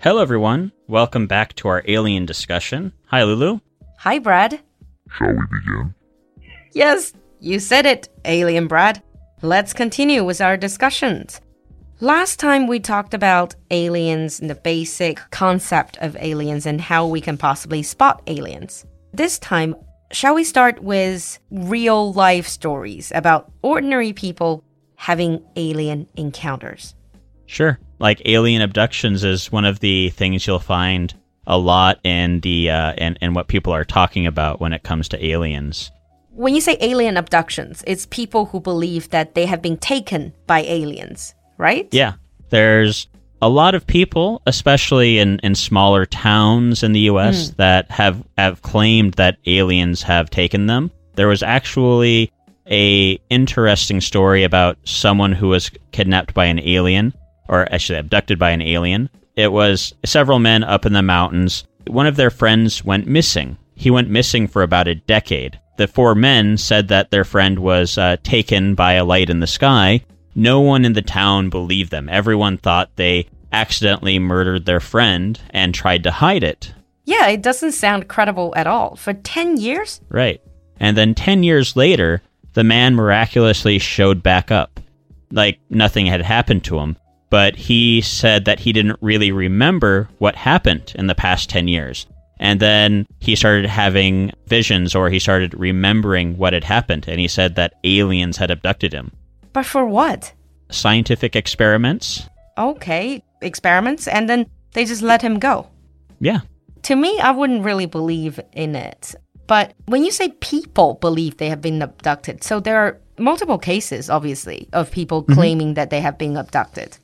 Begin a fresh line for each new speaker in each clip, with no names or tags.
Hello, everyone. Welcome back to our alien discussion. Hi, Lulu.
Hi, Brad.
Shall we begin?
Yes, you said it, Alien Brad. Let's continue with our discussions. Last time we talked about aliens and the basic concept of aliens and how we can possibly spot aliens. This time, shall we start with real life stories about ordinary people having alien encounters?
Sure. Like alien abductions is one of the things you'll find a lot in the uh, in, in what people are talking about when it comes to aliens.
When you say alien abductions, it's people who believe that they have been taken by aliens, right?
Yeah. There's a lot of people, especially in, in smaller towns in the US, that have, have claimed that aliens have taken them. There was actually a interesting story about someone who was kidnapped by an alien, or actually abducted by an alien. It was several men up in the mountains. One of their friends went missing. He went missing for about a decade. The four men said that their friend was uh, taken by a light in the sky. No one in the town believed them. Everyone thought they accidentally murdered their friend and tried to hide it.
Yeah, it doesn't sound credible at all. For 10 years?
Right. And then 10 years later, the man miraculously showed back up. Like nothing had happened to him. But he said that he didn't really remember what happened in the past 10 years. And then he started having visions or he started remembering what had happened. And he said that aliens had abducted him.
But for what?
Scientific experiments?
Okay, experiments, and then they just let him go.
Yeah.
To me, I wouldn't really believe in it. But when you say people believe they have been abducted, so there are multiple cases, obviously, of people mm-hmm. claiming that they have been abducted.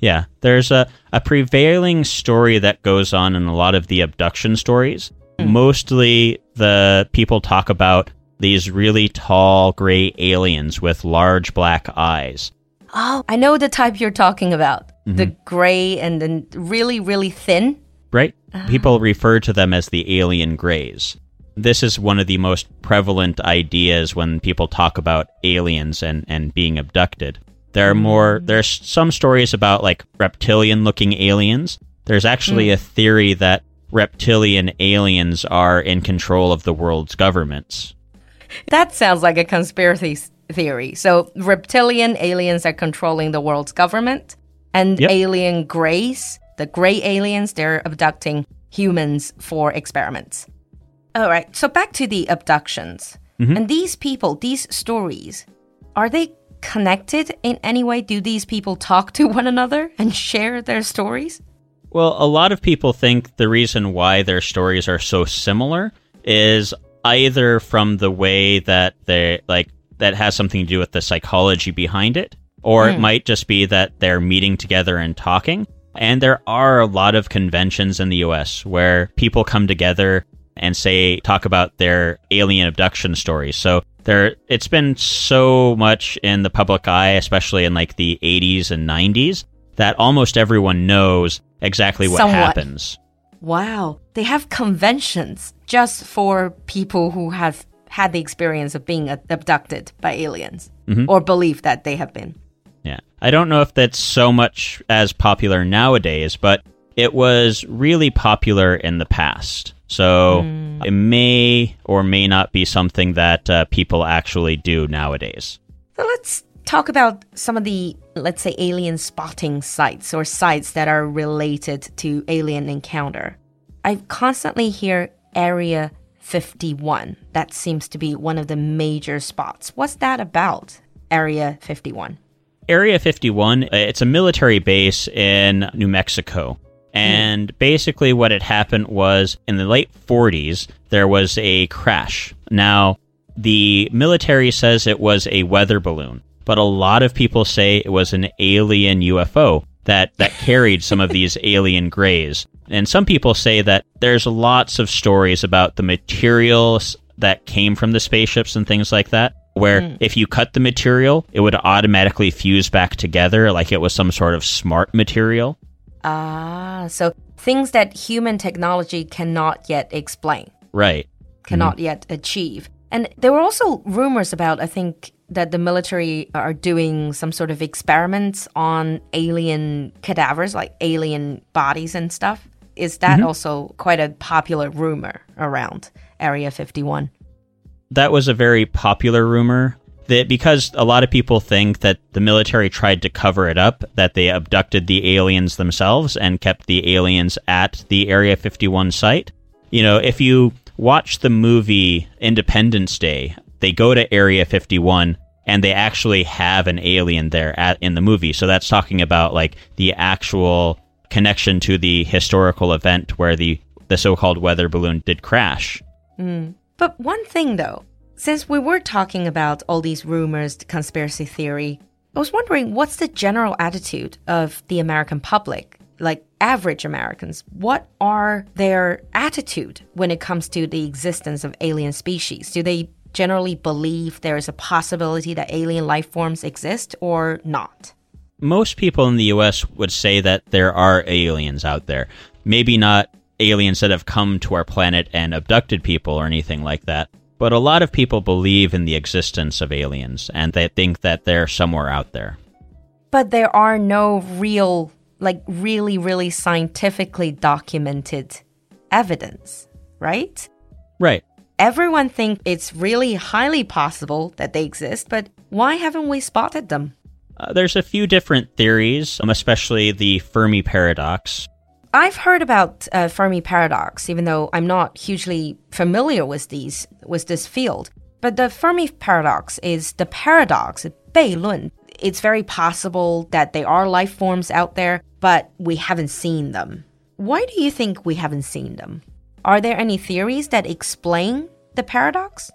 Yeah, there's a, a prevailing story that goes on in a lot of the abduction stories. Hmm. Mostly the people talk about these really tall gray aliens with large black eyes.
Oh, I know the type you're talking about. The mm-hmm. gray and then really, really thin.
Right? Ah. People refer to them as the alien grays. This is one of the most prevalent ideas when people talk about aliens and, and being abducted. There are more, mm. there's some stories about like reptilian looking aliens. There's actually mm. a theory that reptilian aliens are in control of the world's governments.
That sounds like a conspiracy theory. So, reptilian aliens are controlling the world's government, and
Yep.
alien grays, the gray aliens, they're abducting humans for experiments. All right, so back to the abductions. Mm-hmm. And these people, these stories, are they connected in any way? Do these people talk to one another and share their stories?
Well, a lot of people think the reason why their stories are so similar is either from the way that they like that has something to do with the psychology behind it, or it hmm. might just be that they're meeting together and talking. And there are a lot of conventions in the US where people come together and say talk about their alien abduction stories. So there it's been so much in the public eye, especially in like the 80s and 90s, that almost everyone knows exactly what
Somewhat.
happens.
Wow, they have conventions just for people who have had the experience of being abducted by aliens mm-hmm. or believe that they have been.
Yeah. I don't know if that's so much as popular nowadays, but it was really popular in the past. So it may or may not be something that uh, people actually do nowadays.
So let's talk about some of the, let's say, alien spotting sites or sites that are related to alien encounter. I constantly hear Area 51. That seems to be one of the major spots. What's that about, Area 51?
Area 51, uh, it's a military base in New Mexico. Hmm. And basically, what had happened was in the late 40s, there was a crash. Now, the military says it was a weather balloon, but a lot of people say it was an alien UFO that, that carried some of these alien grays. And some people say that there's lots of stories about the materials that came from the spaceships and things like that where hmm. if you cut the material, it would automatically fuse back together like it was some sort of smart material.
Ah, so things that human technology cannot yet explain.
Right.
cannot yet achieve. And there were also rumors about, I think, that the military are doing some sort of experiments on alien cadavers, like alien bodies and stuff. Is that
Mm-hmm.
also quite a popular rumor around Area 51?
that was a very popular rumor that because a lot of people think that the military tried to cover it up that they abducted the aliens themselves and kept the aliens at the area 51 site. You know if you watch the movie independence day they go to area 51 and they actually have an alien there at in the movie. So that's talking about like the actual connection to the historical event where the the so-called weather balloon did crash. Hmm.
But one thing though, since we were talking about all these rumors, conspiracy theory, I was wondering what's the general attitude of the American public, like average Americans? What are their attitude when it comes to the existence of alien species? Do they generally believe there is a possibility that alien life forms exist or not?
most people in the US would say that there are aliens out there. Maybe not aliens that have come to our planet and abducted people or anything like that, but a lot of people believe in the existence of aliens and they think that they're somewhere out there.
But there are no real, like really, really scientifically documented evidence, right?
Right.
Everyone think it's really highly possible that they exist, but why haven't we spotted them?
Uh, there's a few different theories, um, especially the Fermi paradox.
I've heard about uh, Fermi paradox, even though I'm not hugely familiar with these with this field. But the Fermi paradox is the paradox, 悖论. It's very possible that there are life forms out there, but we haven't seen them. Why do you think we haven't seen them? Are there any theories that explain the paradox?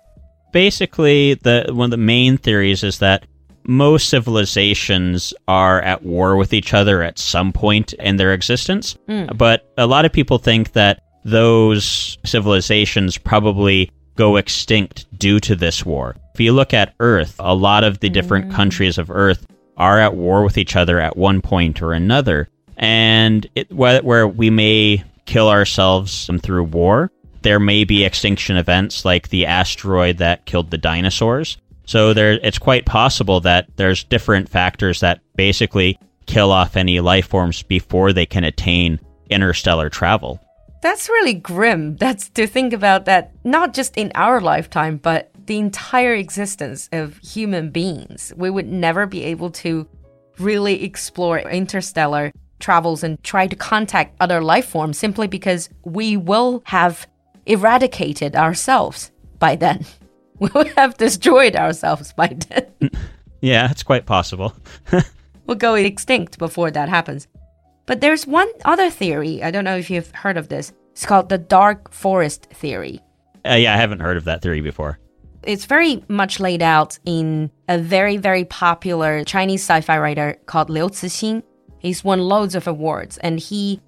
Basically, the one of the main theories is that most civilizations are at war with each other at some point in their existence. Hmm. But a lot of people think that those civilizations probably go extinct due to this war. If you look at Earth, a lot of the different hmm. countries of Earth are at war with each other at one point or another. And it, where, where we may kill ourselves through war, there may be extinction events like the asteroid that killed the dinosaurs. So there, it's quite possible that there's different factors that basically kill off any life forms before they can attain interstellar travel.
That's really grim. That's to think about that not just in our lifetime, but the entire existence of human beings. We would never be able to really explore interstellar travels and try to contact other life forms simply because we will have eradicated ourselves by then. We will have destroyed ourselves by then.
Yeah, it's quite possible.
we'll go extinct before that happens. But there's one other theory. I don't know if you've heard of this. It's called the dark forest theory.
Uh, yeah, I haven't heard of that theory before.
It's very much laid out in a very, very popular Chinese sci fi writer called Liu Cixin. He's won loads of awards, and he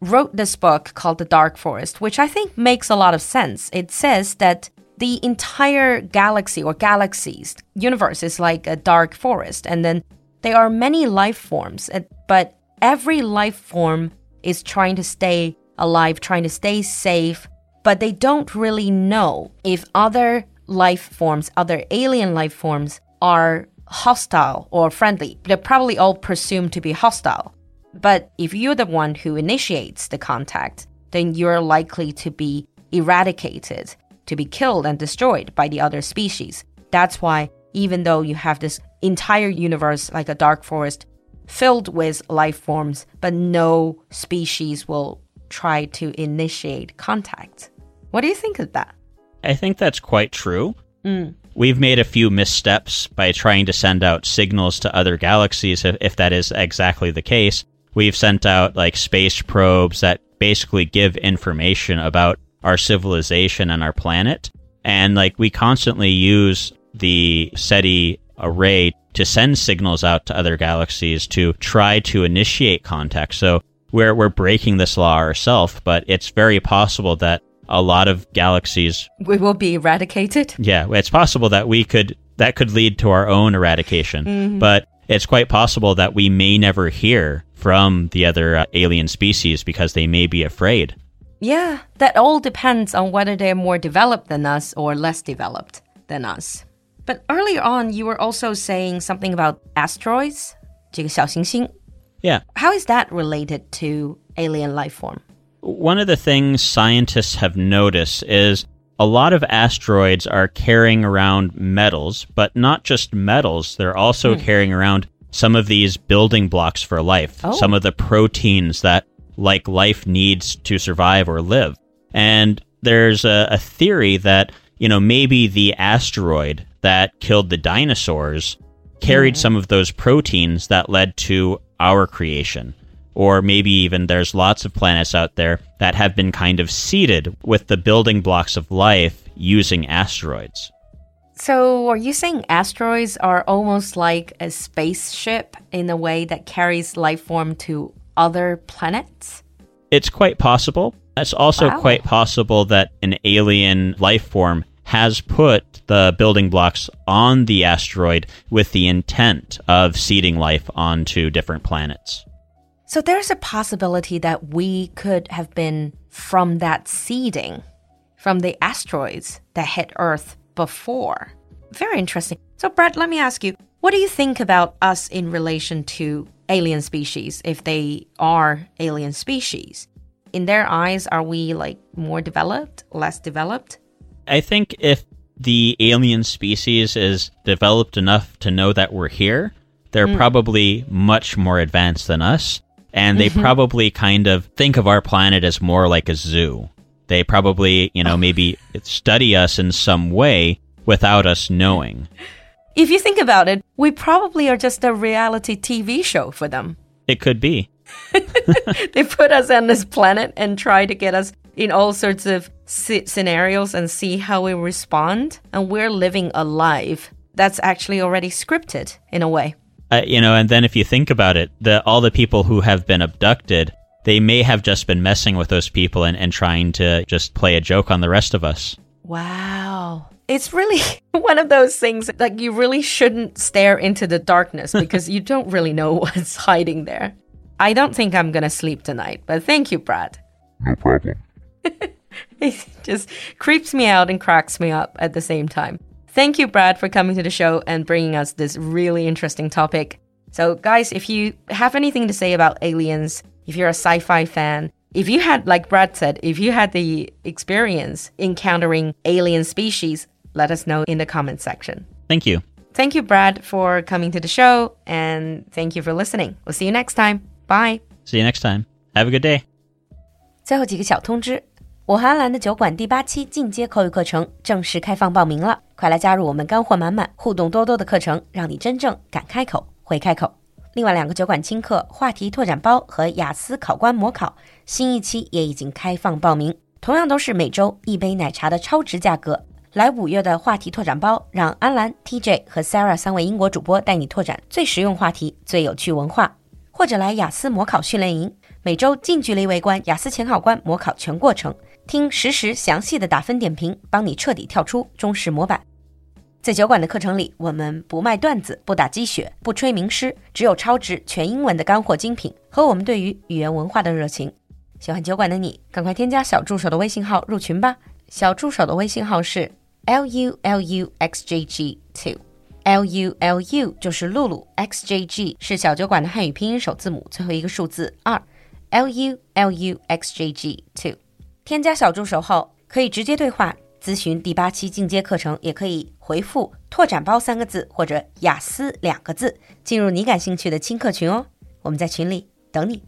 wrote this book called The Dark Forest, which I think makes a lot of sense. It says that the entire galaxy or galaxies, universe is like a dark forest, and then there are many life forms, but every life form is trying to stay alive, trying to stay safe, but they don't really know if other life forms, other alien life forms, are hostile or friendly. They're probably all presumed to be hostile. But if you're the one who initiates the contact, then you're likely to be eradicated, to be killed and destroyed by the other species. That's why, even though you have this entire universe like a dark forest filled with life forms, but no species will try to initiate contact. What do you think of that?
I think that's quite true. Mm. We've made a few missteps by trying to send out signals to other galaxies, if, if that is exactly the case. We've sent out like space probes that basically give information about our civilization and our planet. And like we constantly use the SETI array to send signals out to other galaxies to try to initiate contact. So we're, we're breaking this law ourselves, but it's very possible that a lot of galaxies
We will be eradicated?
yeah, it's possible that we could that could lead to our own eradication, but it's quite possible that we may never hear from the other uh, alien species because they may be afraid.
Yeah, that all depends on whether they're more developed than us or less developed than us. But earlier on, you were also saying something about asteroids, 这个小行星.
Yeah.
How is that related to alien life form?
One of the things scientists have noticed is a lot of asteroids are carrying around metals, but not just metals, they're also carrying around some of these building blocks for life,
Oh.
some of the proteins that like life needs to survive or live. And there's a, a theory that, you know, maybe the asteroid that killed the dinosaurs carried some of those proteins that led to our creation. Or maybe even there's lots of planets out there that have been kind of seeded with the building blocks of life using asteroids.
So, are you saying asteroids are almost like a spaceship in a way that carries life form to other planets?
It's quite possible. It's also
Wow.
quite possible that an alien life form has put the building blocks on the asteroid with the intent of seeding life onto different planets.
So, there's a possibility that we could have been from that seeding, from the asteroids that hit Earth before. Very interesting. So, Brett, let me ask you what do you think about us in relation to alien species, if they are alien species? In their eyes, are we like more developed, less developed?
I think if the alien species is developed enough to know that we're here, they're hmm. probably much more advanced than us. And they mm-hmm. probably kind of think of our planet as more like a zoo. They probably, you know, maybe study us in some way without us knowing.
If you think about it, we probably are just a reality TV show for them.
It could be.
They put us on this planet and try to get us in all sorts of scenarios and see how we respond. And we're living a life that's actually already scripted in a way.
Uh, you know, and then if you think about it, the all the people who have been abducted, they may have just been messing with those people and, and trying to just play a joke on the rest of us.
Wow. It's really one of those things like you really shouldn't stare into the darkness because you don't really know what's hiding there. I don't think I'm going to sleep tonight, but thank you, Brad.
No problem.
It just creeps me out and cracks me up at the same time. Thank you, Brad, for coming to the show and bringing us this really interesting topic. So, guys, if you have anything to say about aliens, if you're a sci fi fan, if you had, like Brad said, if you had the experience encountering alien species, let us know in the comment section.
Thank you.
Thank you, Brad, for coming to the show, and thank you for listening. We'll see you next time. Bye.
See you next time. Have a good day.
最后几个小通知：我和安兰的酒馆第八期进阶口语课程正式开放报名了，快来加入我们干货满满、互动多多的课程，让你真正敢开口、会开口。另外两个酒馆轻课话题拓展包和雅思考官模考，新一期也已经开放报名，同样都是每周一杯奶茶的超值价格。来五月的话题拓展包，让安兰、TJ 和 Sarah 三位英国主播带你拓展最实用话题、最有趣文化。或者来雅思模考训练营，每周近距离围观雅思前考官模考全过程，听实时详细的打分点评，帮你彻底跳出中式模板。在酒馆的课程里，我们不卖段子，不打鸡血，不吹名师，只有超值全英文的干货精品和我们对于语言文化的热情。喜欢酒馆的你，赶快添加小助手的微信号入群吧。小助手的微信号是 l u l u x j g two。L U L U 就是露露，X J G 是小酒馆的汉语拼音首字母，最后一个数字二。L U L U X J G two。添加小助手后，可以直接对话咨询第八期进阶课程，也可以回复“拓展包”三个字或者“雅思”两个字，进入你感兴趣的轻课群哦。我们在群里等你。